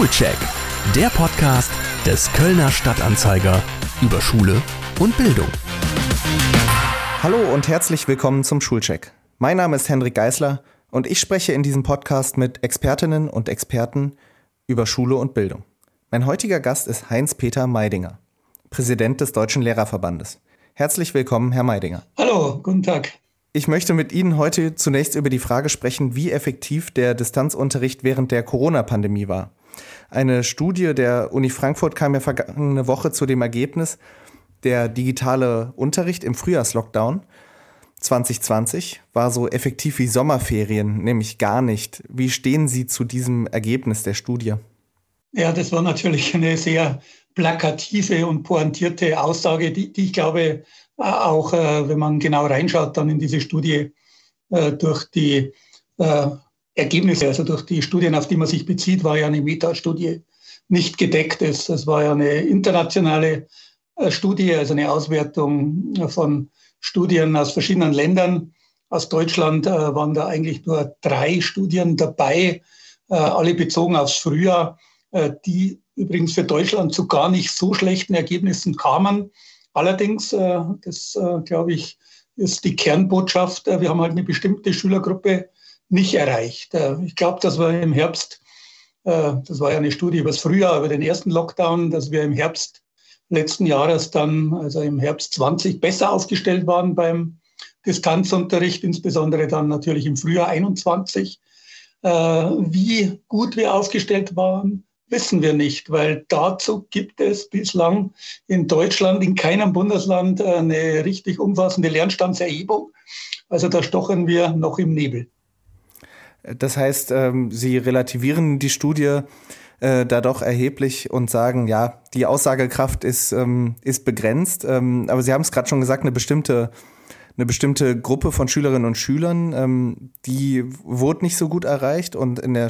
Schulcheck, der Podcast des Kölner Stadtanzeiger über Schule und Bildung. Hallo und herzlich willkommen zum Schulcheck. Mein Name ist Hendrik Geisler und ich spreche in diesem Podcast mit Expertinnen und Experten über Schule und Bildung. Mein heutiger Gast ist Heinz-Peter Meidinger, Präsident des Deutschen Lehrerverbandes. Herzlich willkommen, Herr Meidinger. Hallo, guten Tag. Ich möchte mit Ihnen heute zunächst über die Frage sprechen, wie effektiv der Distanzunterricht während der Corona-Pandemie war. Eine Studie der Uni Frankfurt kam ja vergangene Woche zu dem Ergebnis, der digitale Unterricht im Frühjahrslockdown 2020 war so effektiv wie Sommerferien, nämlich gar nicht. Wie stehen Sie zu diesem Ergebnis der Studie? Ja, das war natürlich eine sehr plakative und pointierte Aussage, die, die ich glaube, auch äh, wenn man genau reinschaut, dann in diese Studie äh, durch die äh, Ergebnisse, also durch die Studien, auf die man sich bezieht, war ja eine Metastudie nicht gedeckt ist. Das war ja eine internationale äh, Studie, also eine Auswertung von Studien aus verschiedenen Ländern. Aus Deutschland äh, waren da eigentlich nur drei Studien dabei, äh, alle bezogen aufs Frühjahr, die übrigens für Deutschland zu gar nicht so schlechten Ergebnissen kamen. Allerdings, das glaube ich, ist die Kernbotschaft, wir haben halt eine bestimmte Schülergruppe nicht erreicht. Ich glaube, dass wir im Herbst, das war ja eine Studie über das Frühjahr, über den ersten Lockdown, dass wir im Herbst letzten Jahres dann, also im Herbst 20, besser aufgestellt waren beim Distanzunterricht, insbesondere dann natürlich im Frühjahr 21. Äh, wie gut wir aufgestellt waren, wissen wir nicht, weil dazu gibt es bislang in Deutschland in keinem Bundesland eine richtig umfassende Lernstandserhebung. Also da stochern wir noch im Nebel. Das heißt, ähm, Sie relativieren die Studie äh, da doch erheblich und sagen, ja, die Aussagekraft ist, ähm, ist begrenzt. Ähm, aber Sie haben es gerade schon gesagt, eine bestimmte, eine bestimmte Gruppe von Schülerinnen und Schülern, die wurde nicht so gut erreicht. Und in der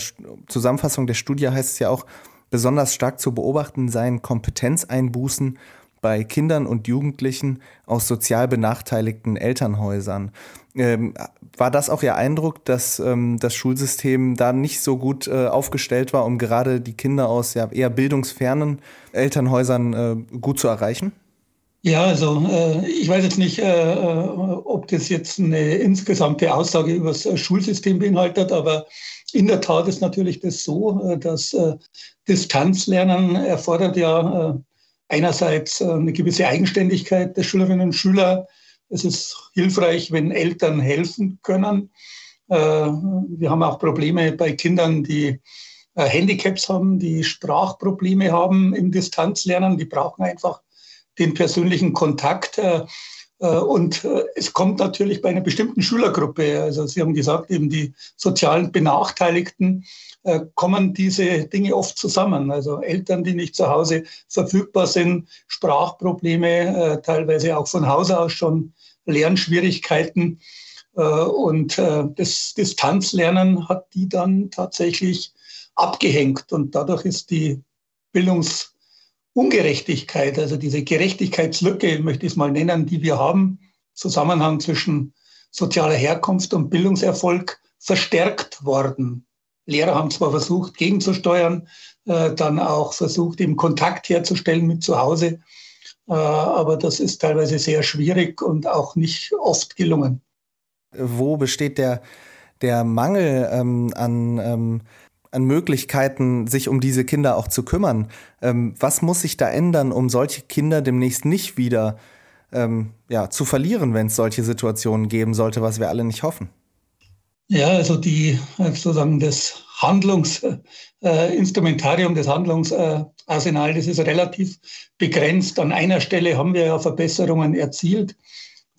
Zusammenfassung der Studie heißt es ja auch, besonders stark zu beobachten seien Kompetenzeinbußen bei Kindern und Jugendlichen aus sozial benachteiligten Elternhäusern. Ähm, war das auch Ihr Eindruck, dass ähm, das Schulsystem da nicht so gut äh, aufgestellt war, um gerade die Kinder aus ja, eher bildungsfernen Elternhäusern äh, gut zu erreichen? Ja, also äh, ich weiß jetzt nicht, äh, äh, ob das jetzt eine insgesamte Aussage über das Schulsystem beinhaltet, aber in der Tat ist natürlich das so, äh, dass Distanzlernen erfordert ja einerseits eine gewisse Eigenständigkeit der Schülerinnen und Schüler, es ist hilfreich, wenn Eltern helfen können. Äh, wir haben auch Probleme bei Kindern, die äh, Handicaps haben, die Sprachprobleme haben im Distanzlernen. Die brauchen einfach den persönlichen Kontakt. Äh, und es kommt natürlich bei einer bestimmten Schülergruppe, also Sie haben gesagt, eben die sozialen Benachteiligten, kommen diese Dinge oft zusammen. Also Eltern, die nicht zu Hause verfügbar sind, Sprachprobleme, teilweise auch von Haus aus schon Lernschwierigkeiten. Äh, und äh, das Distanzlernen hat die dann tatsächlich abgehängt. Und dadurch ist die Bildungsungerechtigkeit, also diese Gerechtigkeitslücke, möchte ich es mal nennen, die wir haben, Zusammenhang zwischen sozialer Herkunft und Bildungserfolg, verstärkt worden. Lehrer haben zwar versucht, gegenzusteuern, äh, dann auch versucht, eben Kontakt herzustellen mit zu Hause, äh, aber das ist teilweise sehr schwierig und auch nicht oft gelungen. Wo besteht der, der Mangel ähm, an, ähm, an Möglichkeiten, sich um diese Kinder auch zu kümmern? Ähm, was muss sich da ändern, um solche Kinder demnächst nicht wieder ähm, ja, zu verlieren, wenn es solche Situationen geben sollte, was wir alle nicht hoffen? Ja, also die sozusagen das Handlungsinstrumentarium, äh, das Handlungsarsenal, das ist relativ begrenzt. An einer Stelle haben wir ja Verbesserungen erzielt.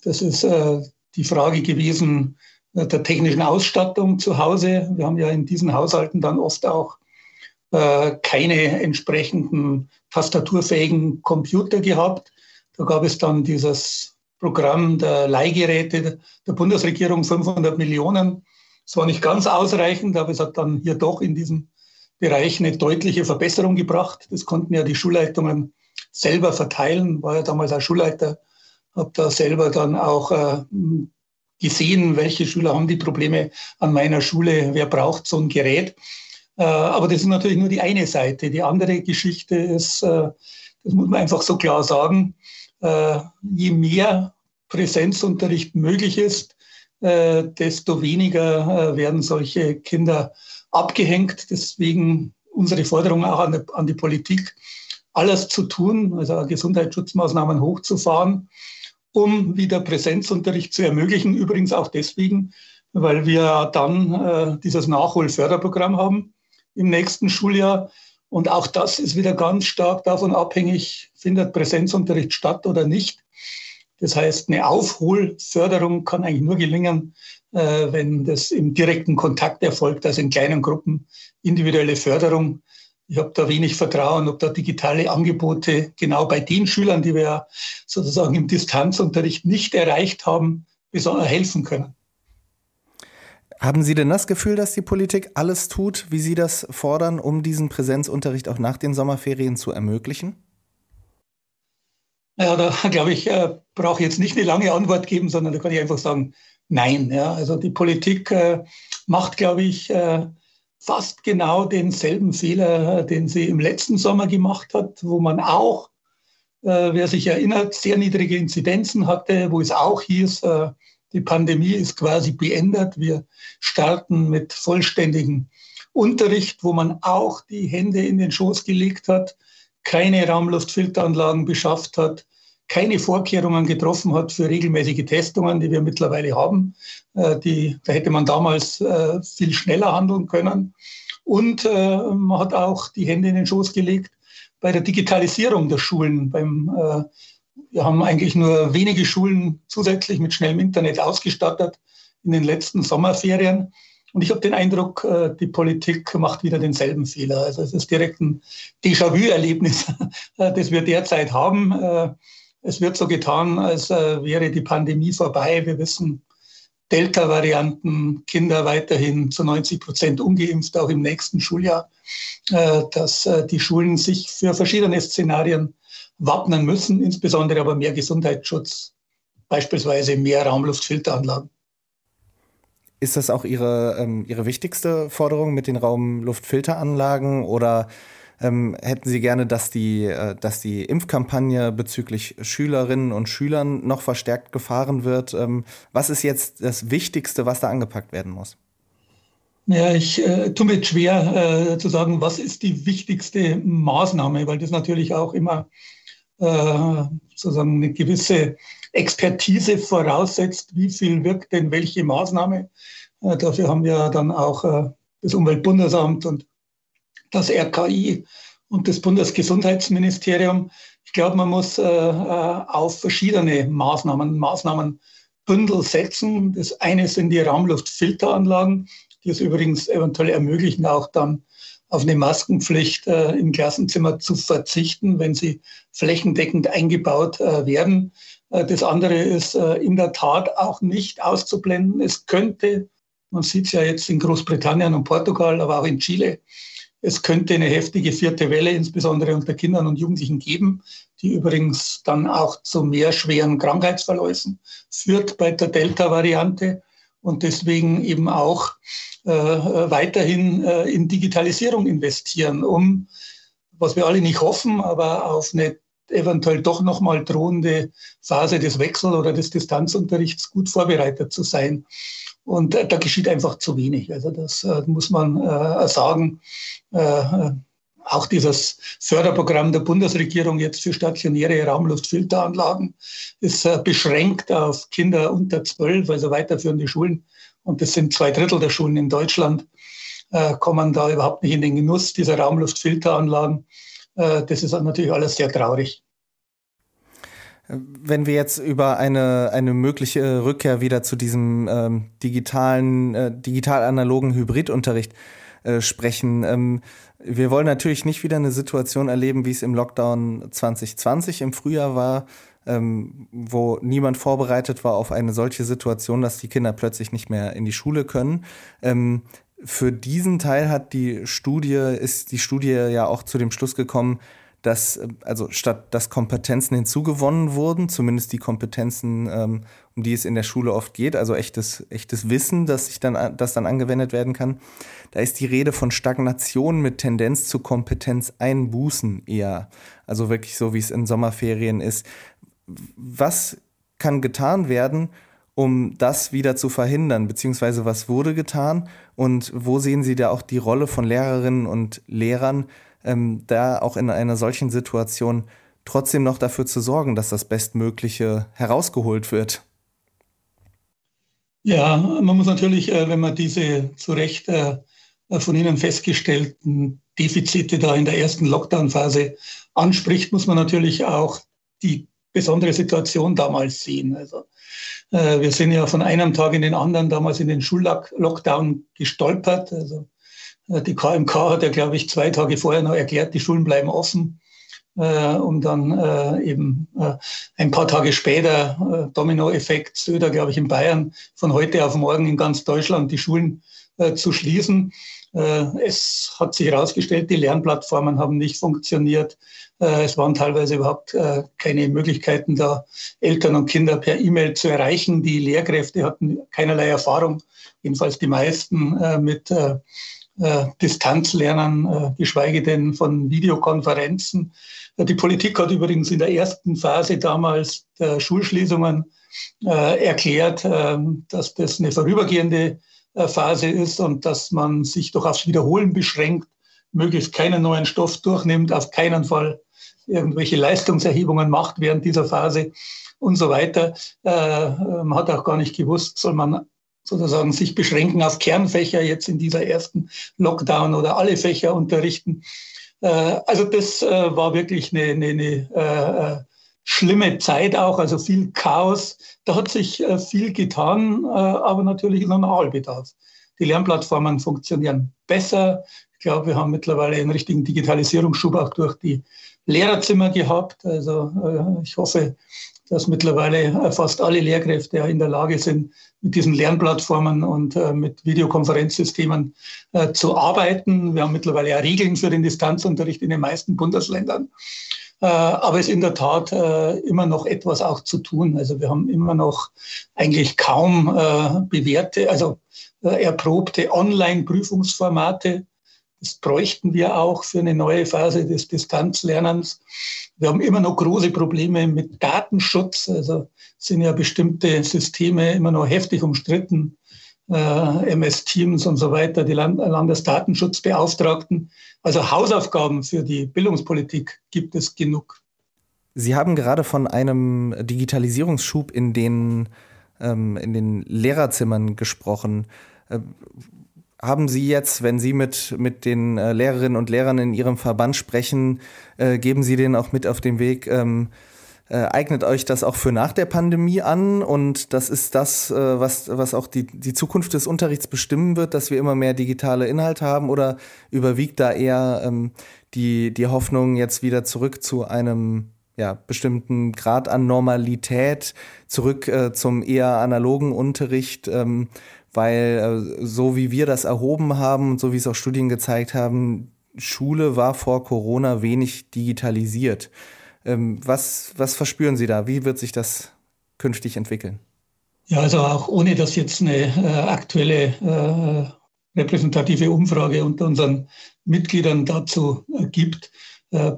Das ist äh, die Frage gewesen äh, der technischen Ausstattung zu Hause. Wir haben ja in diesen Haushalten dann oft auch äh, keine entsprechenden tastaturfähigen Computer gehabt. Da gab es dann dieses Programm der Leihgeräte der Bundesregierung 500 Millionen es war nicht ganz ausreichend, aber es hat dann hier doch in diesem Bereich eine deutliche Verbesserung gebracht. Das konnten ja die Schulleitungen selber verteilen, war ja damals auch Schulleiter, habe da selber dann auch äh, gesehen, welche Schüler haben die Probleme an meiner Schule, wer braucht so ein Gerät. Äh, aber das ist natürlich nur die eine Seite. Die andere Geschichte ist, äh, das muss man einfach so klar sagen, äh, je mehr Präsenzunterricht möglich ist, desto weniger werden solche Kinder abgehängt. Deswegen unsere Forderung auch an die, Politik, alles zu tun, also Gesundheitsschutzmaßnahmen hochzufahren, um wieder Präsenzunterricht zu ermöglichen. Übrigens auch deswegen, weil wir dann äh, dieses Nachholförderprogramm haben im nächsten Schuljahr. Und auch das ist wieder ganz stark davon abhängig, findet Präsenzunterricht statt oder nicht. Das heißt, eine Aufholförderung kann eigentlich nur gelingen, äh, wenn das im direkten Kontakt erfolgt, also in kleinen Gruppen, individuelle Förderung. Ich habe da wenig Vertrauen, ob da digitale Angebote genau bei den Schülern, die wir sozusagen im Distanzunterricht nicht erreicht haben, besonders helfen können. Haben Sie denn das Gefühl, dass die Politik alles tut, wie Sie das fordern, um diesen Präsenzunterricht auch nach den Sommerferien zu ermöglichen? Ja, da glaube ich, äh, brauche ich jetzt nicht eine lange Antwort geben, sondern da kann ich einfach sagen, nein. Ja. Also die Politik äh, macht, glaube ich, äh, fast genau denselben Fehler, äh, den sie im letzten Sommer gemacht hat, wo man auch, äh, wer sich erinnert, sehr niedrige Inzidenzen hatte, wo es auch hieß, äh, die Pandemie ist quasi beendet. Wir starten mit vollständigem Unterricht, wo man auch die Hände in den Schoß gelegt hat, keine Raumluftfilteranlagen beschafft hat, keine Vorkehrungen getroffen hat für regelmäßige Testungen, die wir mittlerweile haben. Äh, die, da hätte man damals äh, viel schneller handeln können. Und äh, man hat auch die Hände in den Schoß gelegt bei der Digitalisierung der Schulen, beim wir haben eigentlich nur wenige Schulen zusätzlich mit schnellem Internet ausgestattet in den letzten Sommerferien. Und ich habe den Eindruck, die Politik macht wieder denselben Fehler. Also es ist direkt ein Déjà-vu-Erlebnis, das wir derzeit haben. Äh, es wird so getan, als wäre die Pandemie vorbei. Wir wissen, Delta-Varianten, Kinder weiterhin zu 90 Prozent ungeimpft, auch im nächsten Schuljahr, dass die Schulen sich für verschiedene Szenarien wappnen müssen, insbesondere aber mehr Gesundheitsschutz, beispielsweise mehr Raumluftfilteranlagen. Ist das auch Ihre, ähm, Ihre wichtigste Forderung mit den Raumluftfilteranlagen oder ähm, hätten Sie gerne, dass die, äh, dass die Impfkampagne bezüglich Schülerinnen und Schülern noch verstärkt gefahren wird? Ähm, was ist jetzt das Wichtigste, was da angepackt werden muss? Ja, ich äh, tue mir schwer äh, zu sagen, was ist die wichtigste Maßnahme, weil das natürlich auch immer äh, sozusagen eine gewisse Expertise voraussetzt, wie viel wirkt denn welche Maßnahme. Äh, dafür haben wir dann auch äh, das Umweltbundesamt und das RKI und das Bundesgesundheitsministerium. Ich glaube, man muss auf verschiedene Maßnahmen, Maßnahmenbündel setzen. Das eine sind die Raumluftfilteranlagen, die es übrigens eventuell ermöglichen, auch dann auf eine Maskenpflicht äh, im Klassenzimmer zu verzichten, wenn sie flächendeckend eingebaut äh, werden. Äh, das andere ist äh, in der Tat auch nicht auszublenden. Es könnte, man sieht es ja jetzt in Großbritannien und Portugal, aber auch in Chile, es könnte eine heftige vierte Welle, insbesondere unter Kindern und Jugendlichen geben, die übrigens dann auch zu mehr schweren Krankheitsverläufen führt bei der Delta-Variante und deswegen eben auch äh, weiterhin äh, in Digitalisierung investieren, um, was wir alle nicht hoffen, aber auf eine eventuell doch nochmal drohende Phase des Wechsel- oder des Distanzunterrichts gut vorbereitet zu sein. Und da geschieht einfach zu wenig. Also das äh, muss man äh, sagen. Äh, auch dieses Förderprogramm der Bundesregierung jetzt für stationäre Raumluftfilteranlagen ist beschränkt auf Kinder unter zwölf, also weiterführende Schulen. Und das sind zwei Drittel der Schulen in Deutschland, kommen da überhaupt nicht in den Genuss dieser Raumluftfilteranlagen. Das ist natürlich alles sehr traurig. Wenn wir jetzt über eine, eine mögliche Rückkehr wieder zu diesem ähm, digitalen, äh, digital-analogen Hybridunterricht äh, sprechen, ähm, wir wollen natürlich nicht wieder eine Situation erleben, wie es im Lockdown 2020 im Frühjahr war, ähm, wo niemand vorbereitet war auf eine solche Situation, dass die Kinder plötzlich nicht mehr in die Schule können. Ähm, für diesen Teil hat die Studie, ist die Studie ja auch zu dem Schluss gekommen, dass, also statt dass Kompetenzen hinzugewonnen wurden, zumindest die Kompetenzen, ähm, um die es in der Schule oft geht, also echtes, echtes Wissen, das sich dann, das dann angewendet werden kann, da ist die Rede von Stagnation mit Tendenz zu Kompetenz einbußen eher. Also wirklich so, wie es in Sommerferien ist. Was kann getan werden, um das wieder zu verhindern, beziehungsweise was wurde getan und wo sehen Sie da auch die Rolle von Lehrerinnen und Lehrern, ähm, da auch in einer solchen Situation trotzdem noch dafür zu sorgen, dass das Bestmögliche herausgeholt wird? Ja, man muss natürlich, äh, wenn man diese zu Recht äh, von Ihnen festgestellten Defizite da in der ersten Lockdown-Phase anspricht, muss man natürlich auch die besondere Situation damals sehen. Also äh, wir sind ja von einem Tag in den anderen damals in den Schullockdown gestolpert. Also äh, die KMK hat ja, glaube ich, zwei Tage vorher noch erklärt, die Schulen bleiben offen, äh, um dann äh, eben äh, ein paar Tage später, äh, Dominoeffekt, Söder, glaube ich, in Bayern, von heute auf morgen in ganz Deutschland die Schulen zu schließen. Es hat sich herausgestellt, die Lernplattformen haben nicht funktioniert. Es waren teilweise überhaupt keine Möglichkeiten, da Eltern und Kinder per E-Mail zu erreichen. Die Lehrkräfte hatten keinerlei Erfahrung, jedenfalls die meisten mit äh, Distanzlernen, äh, geschweige denn von Videokonferenzen. Äh, die Politik hat übrigens in der ersten Phase damals der Schulschließungen äh, erklärt, äh, dass das eine vorübergehende äh, Phase ist und dass man sich doch aufs Wiederholen beschränkt, möglichst keinen neuen Stoff durchnimmt, auf keinen Fall irgendwelche Leistungserhebungen macht während dieser Phase und so weiter. man hat auch gar nicht gewusst, soll man sozusagen sich beschränken auf Kernfächer jetzt in dieser ersten Lockdown oder alle Fächer unterrichten. Äh, also das äh, war wirklich eine, eine, eine äh, schlimme Zeit auch, also viel Chaos. Da hat sich viel getan, aber natürlich noch Nachholbedarf. Die Lernplattformen funktionieren besser. Ich glaube, wir haben mittlerweile einen richtigen Digitalisierungsschub auch durch die Lehrerzimmer gehabt. Also ich hoffe, dass mittlerweile fast alle Lehrkräfte in der Lage sind, mit diesen Lernplattformen und äh, mit Videokonferenzsystemen äh, zu arbeiten. Wir haben mittlerweile ja Regeln für den Distanzunterricht in den meisten Bundesländern. Äh, aber es ist in der Tat äh, immer noch etwas auch zu tun. Also wir haben immer noch eigentlich kaum äh, bewährte, also äh, erprobte Online-Prüfungsformate. Das bräuchten wir auch für eine neue Phase des Distanzlernens. Wir haben immer noch große Probleme mit Datenschutz. Also sind ja bestimmte Systeme immer noch heftig umstritten. Äh, MS-Teams und so weiter, die Land Landesdatenschutzbeauftragten. Also Hausaufgaben für die Bildungspolitik gibt es genug. Sie haben gerade von einem Digitalisierungsschub in den, ähm, in den Lehrerzimmern gesprochen. Haben Sie jetzt, wenn Sie mit, mit den äh, Lehrerinnen und Lehrern in Ihrem Verband sprechen, äh, geben Sie denen auch mit auf den Weg, ähm, äh, eignet euch das auch für nach der Pandemie an? Und das ist das, äh, was, was auch die, die Zukunft des Unterrichts bestimmen wird, dass wir immer mehr digitale Inhalte haben? Oder überwiegt da eher ähm, die, die Hoffnung jetzt wieder zurück zu einem ja, bestimmten Grad an Normalität, zurück äh, zum eher analogen Unterricht, ähm, weil äh, so wie wir das erhoben haben und so wie es auch Studien gezeigt haben, Schule war vor Corona wenig digitalisiert. Ähm, was, was verspüren Sie da? Wie wird sich das künftig entwickeln? Ja, also auch ohne dass jetzt eine äh, aktuelle äh, repräsentative Umfrage unter unseren Mitgliedern dazu äh, gibt, äh,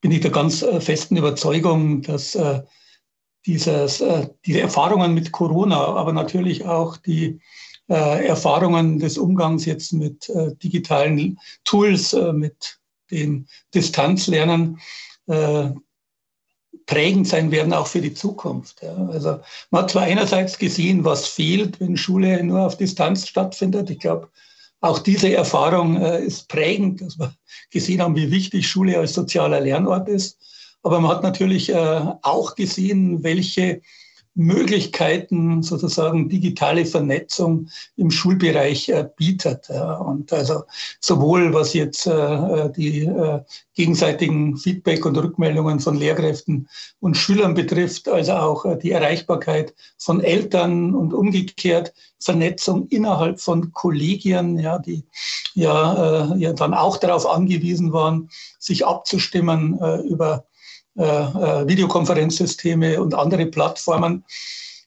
bin ich der ganz äh, festen Überzeugung, dass dieses, äh, diese Erfahrungen mit Corona, aber natürlich auch die äh, Erfahrungen des Umgangs jetzt mit äh, digitalen Tools, äh, mit dem Distanzlernen äh, prägend sein werden auch für die Zukunft. Also man hat zwar einerseits gesehen, was fehlt, wenn Schule nur auf Distanz stattfindet. Ich glaube, auch diese Erfahrung äh, ist prägend, dass wir gesehen haben, wie wichtig Schule als sozialer Lernort ist. Aber man hat natürlich äh, auch gesehen, welche Möglichkeiten, sozusagen digitale Vernetzung im Schulbereich äh, bietet. Und also sowohl was jetzt äh, die gegenseitigen Feedback und Rückmeldungen von Lehrkräften und Schülern betrifft, als auch die Erreichbarkeit von Eltern und umgekehrt Vernetzung innerhalb von Kollegien, ja, die ja, ja dann auch darauf angewiesen waren, sich abzustimmen über Videokonferenzsysteme und andere Plattformen.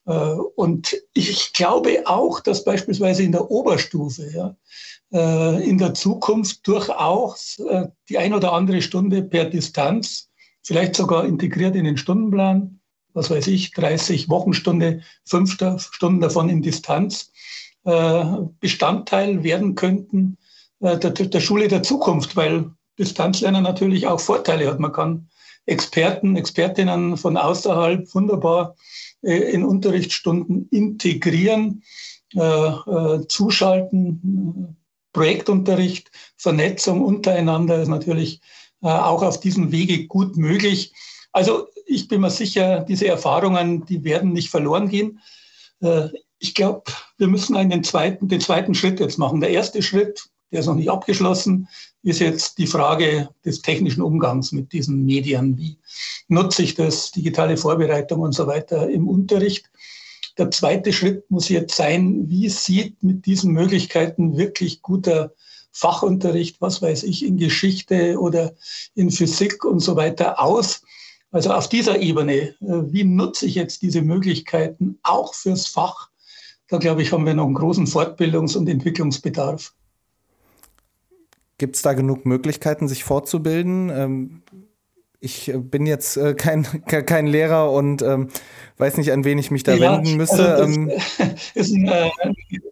Äh, und ich glaube auch, dass beispielsweise in der Oberstufe ja, in der Zukunft durchaus die ein oder andere Stunde per Distanz, vielleicht sogar integriert in den Stundenplan, was weiß ich, 30 Wochenstunde, fünf Stunden davon in Distanz, Bestandteil werden könnten der, der Schule der Zukunft, weil Distanzlernen natürlich auch Vorteile hat. Man kann Experten, Expertinnen von außerhalb wunderbar äh, in Unterrichtsstunden integrieren, äh, äh, zuschalten. Projektunterricht, Vernetzung untereinander ist natürlich auch auf diesem Wege gut möglich. Also ich bin mir sicher, diese Erfahrungen, die werden nicht verloren gehen. Ich glaube, wir müssen einen zweiten, den zweiten Schritt jetzt machen. Der erste Schritt, der ist noch nicht abgeschlossen, ist jetzt die Frage des technischen Umgangs mit diesen Medien. Wie nutze ich das, digitale Vorbereitung und so weiter im Unterricht? Der zweite Schritt muss jetzt sein, wie sieht mit diesen Möglichkeiten wirklich guter Fachunterricht, was weiß ich, in Geschichte oder in Physik und so weiter aus? Also auf dieser Ebene, äh, wie nutze ich jetzt diese Möglichkeiten auch fürs Fach? Da glaube ich, haben wir noch einen großen Fortbildungs- und Entwicklungsbedarf. Gibt es da genug Möglichkeiten, sich fortzubilden? Ähm, ich bin jetzt äh, kein, kein Lehrer und ähm, weiß nicht, an wen ich mich da ja, wenden müsste. Also ist, ein, äh,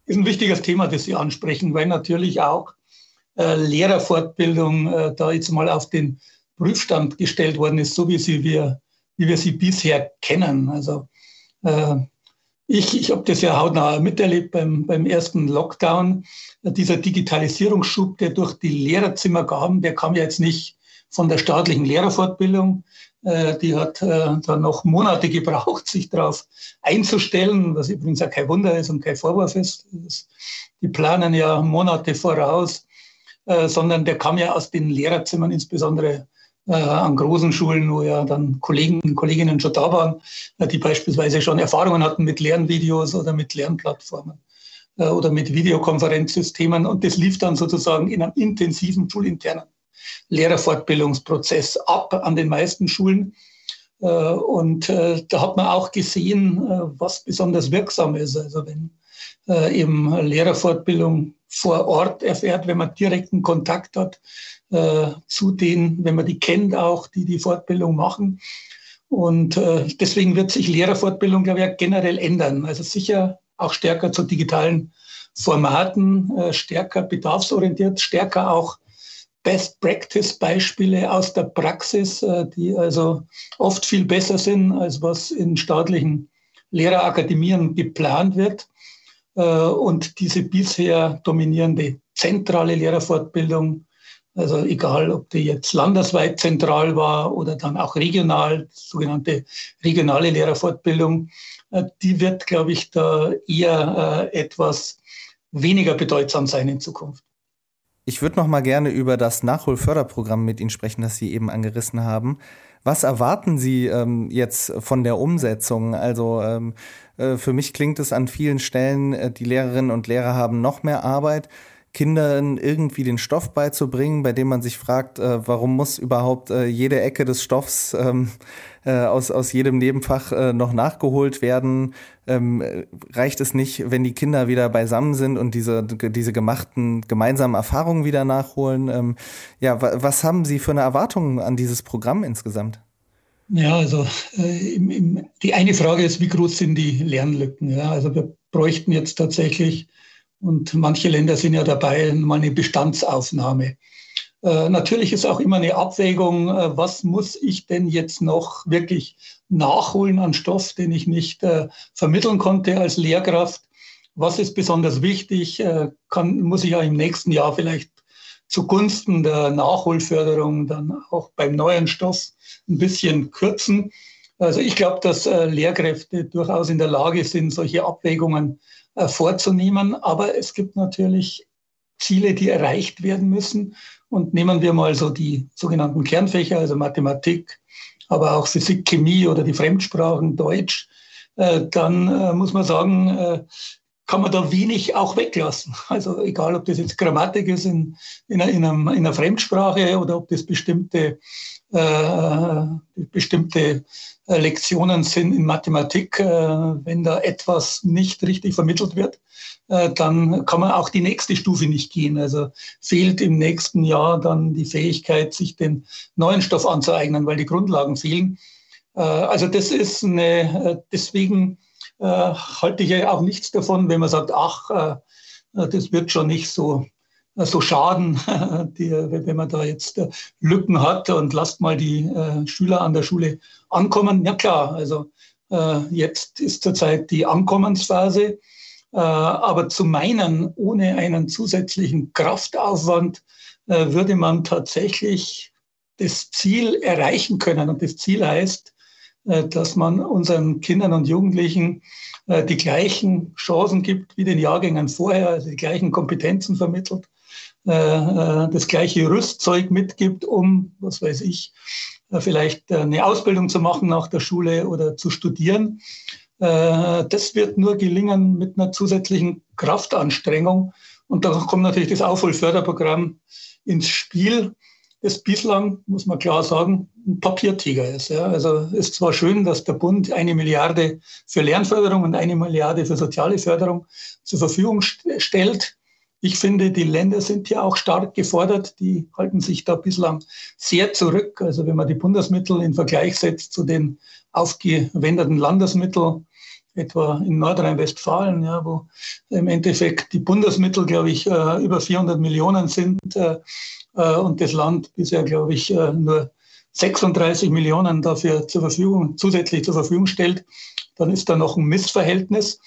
ist, ein, wichtiges Thema, das Sie ansprechen, weil natürlich auch äh, Lehrerfortbildung äh, da jetzt mal auf den Prüfstand gestellt worden ist, so wie, sie wir, wie wir sie bisher kennen. Also äh, ich, ich habe das ja hautnah miterlebt beim, beim ersten Lockdown. Dieser Digitalisierungsschub, der durch die Lehrerzimmer kam, der kam ja jetzt nicht von der staatlichen Lehrerfortbildung. Äh, die hat äh, dann noch Monate gebraucht, sich darauf einzustellen, was übrigens auch kein Wunder ist und kein Vorwurf ist. Die planen ja Monate voraus, äh, sondern der kam ja aus den Lehrerzimmern, insbesondere an großen Schulen, wo ja dann Kollegen und Kolleginnen schon da waren, äh, die beispielsweise schon Erfahrungen hatten mit Lernvideos oder mit Lernplattformen äh, oder mit Videokonferenzsystemen. Und das lief dann sozusagen in einem intensiven schulinternen Lehrerfortbildungsprozess ab an den meisten Schulen. Äh, und äh, da hat man auch gesehen, äh, was besonders wirksam ist. Also wenn eben Lehrerfortbildung vor Ort erfährt, wenn man direkten Kontakt hat äh, zu denen, wenn man die kennt auch, die die Fortbildung machen. Und äh, deswegen wird sich Lehrerfortbildung, glaube ich, generell ändern. Also sicher auch stärker zu digitalen Formaten, äh, stärker bedarfsorientiert, stärker auch Best-Practice-Beispiele aus der Praxis, äh, die also oft viel besser sind, als was in staatlichen Lehrerakademien geplant wird. Äh, und diese bisher dominierende zentrale Lehrerfortbildung also egal, ob die jetzt landesweit zentral war oder dann auch regional, sogenannte regionale Lehrerfortbildung, äh, die wird, glaube ich, da eher äh, etwas weniger bedeutsam sein in Zukunft. Ich würde noch mal gerne über das Nachholförderprogramm mit Ihnen sprechen, das Sie eben angerissen haben. Was erwarten Sie ähm, jetzt von der Umsetzung? Also ähm, äh, für mich klingt es an vielen Stellen, äh, die Lehrerinnen und Lehrer haben noch mehr Arbeit. Kindern irgendwie den Stoff beizubringen, bei dem man sich fragt, äh, warum muss überhaupt äh, jede Ecke des Stoffs ähm, äh, aus, aus jedem Nebenfach äh, noch nachgeholt werden? Ähm, reicht es nicht, wenn die Kinder wieder beisammen sind und diese, diese gemachten gemeinsamen Erfahrungen wieder nachholen? Ähm, ja, was haben Sie für eine Erwartung an dieses Programm insgesamt? Ja, also äh, im, im, die eine Frage ist, wie groß sind die Lernlücken? Ja, also wir bräuchten jetzt tatsächlich und manche Länder sind ja dabei, mal eine Bestandsaufnahme. Äh, natürlich ist auch immer eine Abwägung, äh, was muss ich denn jetzt noch wirklich nachholen an Stoff, den ich nicht äh, vermitteln konnte als Lehrkraft. Was ist besonders wichtig? Kann, muss ich ja im nächsten Jahr vielleicht zugunsten der Nachholförderung dann auch beim neuen Stoff ein bisschen kürzen. Also ich glaube, dass äh, Lehrkräfte durchaus in der Lage sind, solche Abwägungen äh, vorzunehmen. Aber es gibt natürlich Ziele, die erreicht werden müssen. Und nehmen wir mal so die sogenannten Kernfächer, also Mathematik, aber auch Physik, Chemie oder die Fremdsprachen, Deutsch, äh, dann äh, muss man sagen, äh, kann man da wenig auch weglassen. Also egal, ob das jetzt Grammatik ist in, in, einer, in einer Fremdsprache oder ob das bestimmte, äh, bestimmte Lektionen sind in Mathematik. Äh, wenn da etwas nicht richtig vermittelt wird, äh, dann kann man auch die nächste Stufe nicht gehen. Also fehlt im nächsten Jahr dann die Fähigkeit, sich den neuen Stoff anzueignen, weil die Grundlagen fehlen. Äh, also das ist eine, deswegen halte ich ja auch nichts davon, wenn man sagt, ach, das wird schon nicht so so schaden, die, wenn man da jetzt Lücken hat und lasst mal die Schüler an der Schule ankommen. Ja klar, also jetzt ist zurzeit die Ankommensphase. Äh, aber zu meinen, ohne einen zusätzlichen Kraftaufwand äh, würde man tatsächlich das Ziel erreichen können. Und das Ziel heißt, äh, dass man unseren Kindern und Jugendlichen die gleichen Chancen gibt wie den Jahrgängen vorher, also die gleichen Kompetenzen vermittelt, das gleiche Rüstzeug mitgibt, um, was weiß ich, vielleicht eine Ausbildung zu machen nach der Schule oder zu studieren. Äh, das wird nur gelingen mit einer zusätzlichen Kraftanstrengung. Und da kommt natürlich das Aufholförderprogramm ins Spiel, das bislang, muss man klar sagen, ein Papiertiger ist. Ja. Also ist zwar schön, dass der Bund eine Milliarde für Lernförderung und eine Milliarde für soziale Förderung zur Verfügung stellt. Ich finde, die Länder sind hier auch stark gefordert. Die halten sich da bislang sehr zurück. Also wenn man die Bundesmittel in Vergleich setzt zu den aufgewendeten Landesmitteln, etwa in Nordrhein-Westfalen, ja, wo im Endeffekt die Bundesmittel, glaube ich, äh, über 400 Millionen sind äh, äh, und das Land bisher, glaube ich, nur 36 Millionen dafür zur Verfügung, zusätzlich zur Verfügung stellt, dann ist da noch ein Missverhältnis.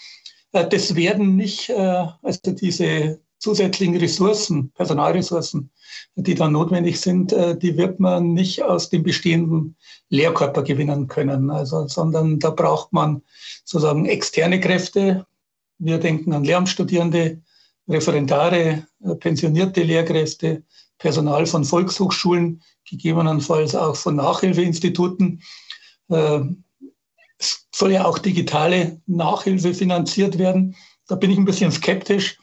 Das werden nicht, also diese zusätzlichen Ressourcen, Personalressourcen, die dann notwendig sind, äh, die wird man nicht aus dem bestehenden Lehrkörper gewinnen können, also, sondern da braucht man sozusagen externe Kräfte. Wir denken an Lehramtsstudierende, Referendare, äh, pensionierte Lehrkräfte, Personal von Volkshochschulen, gegebenenfalls auch von Nachhilfeinstituten. Äh, es soll ja auch digitale Nachhilfe finanziert werden. Da bin ich ein bisschen skeptisch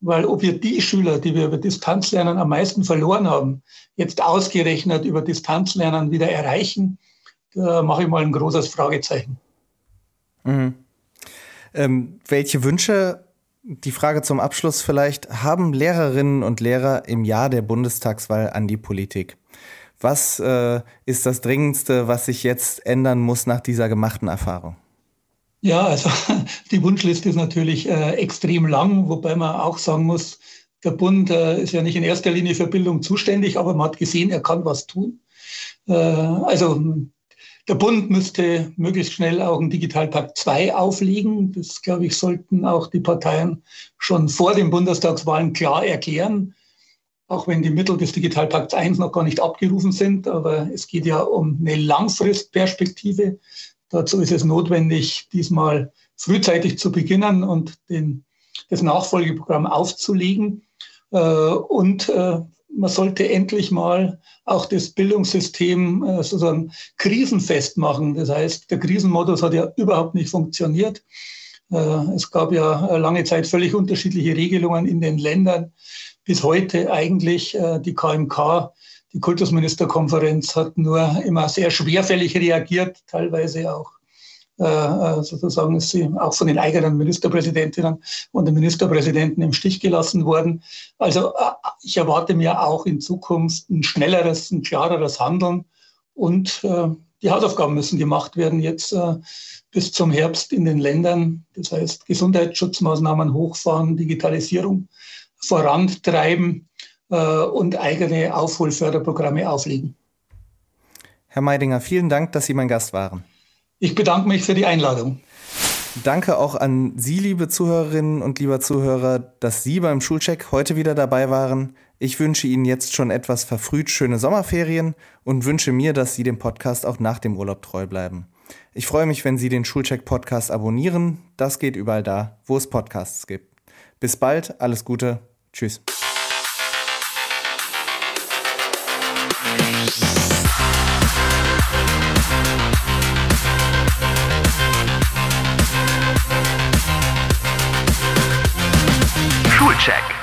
weil ob wir die Schüler, die wir über Distanzlernen am meisten verloren haben, jetzt ausgerechnet über Distanzlernen wieder erreichen, da mache ich mal ein großes Fragezeichen. Mhm. Ähm, welche Wünsche, die Frage zum Abschluss vielleicht, haben Lehrerinnen und Lehrer im Jahr der Bundestagswahl an die Politik? Was äh, ist das Dringendste, was sich jetzt ändern muss nach dieser gemachten Erfahrung? Ja, also die Wunschliste ist natürlich äh, extrem lang, wobei man auch sagen muss, der Bund äh, ist ja nicht in erster Linie für Bildung zuständig, aber man hat gesehen, er kann was tun. Äh, also der Bund müsste möglichst schnell auch einen Digitalpakt 2 auflegen. Das, glaube ich, sollten auch die Parteien schon vor den Bundestagswahlen klar erklären, auch wenn die Mittel des Digitalpakts 1 noch gar nicht abgerufen sind. Aber es geht ja um eine Langfristperspektive. Dazu ist es notwendig, diesmal frühzeitig zu beginnen und den, das Nachfolgeprogramm aufzulegen. Äh, und äh, man sollte endlich mal auch das Bildungssystem äh, sozusagen krisenfest machen. Das heißt, der Krisenmodus hat ja überhaupt nicht funktioniert. Es gab ja lange Zeit völlig unterschiedliche Regelungen in den Ländern. Bis heute eigentlich die KMK die Kultusministerkonferenz hat nur immer sehr schwerfällig reagiert, teilweise auch äh, äh, sozusagen ist sie auch von den eigenen Ministerpräsidentinnen und den Ministerpräsidenten im Stich gelassen worden. Also äh, ich erwarte mir auch in Zukunft ein schnelleres, ein klareres Handeln und die Hausaufgaben müssen gemacht werden jetzt bis zum Herbst in den Ländern. Das heißt Gesundheitsschutzmaßnahmen hochfahren, Digitalisierung vorantreiben und eigene Aufholförderprogramme auflegen. Herr Meidinger, vielen Dank, dass Sie mein Gast waren. Ich bedanke mich für die Einladung. Danke auch an Sie, liebe Zuhörerinnen und lieber Zuhörer, dass Sie beim Schulcheck heute wieder dabei waren. Ich wünsche Ihnen jetzt schon etwas verfrüht schöne Sommerferien und wünsche mir, dass Sie dem Podcast auch nach dem Urlaub treu bleiben. Ich freue mich, wenn Sie den Schulcheck-Podcast abonnieren. Das geht überall da, wo es Podcasts gibt. Bis bald, alles Gute, tschüss. Schulcheck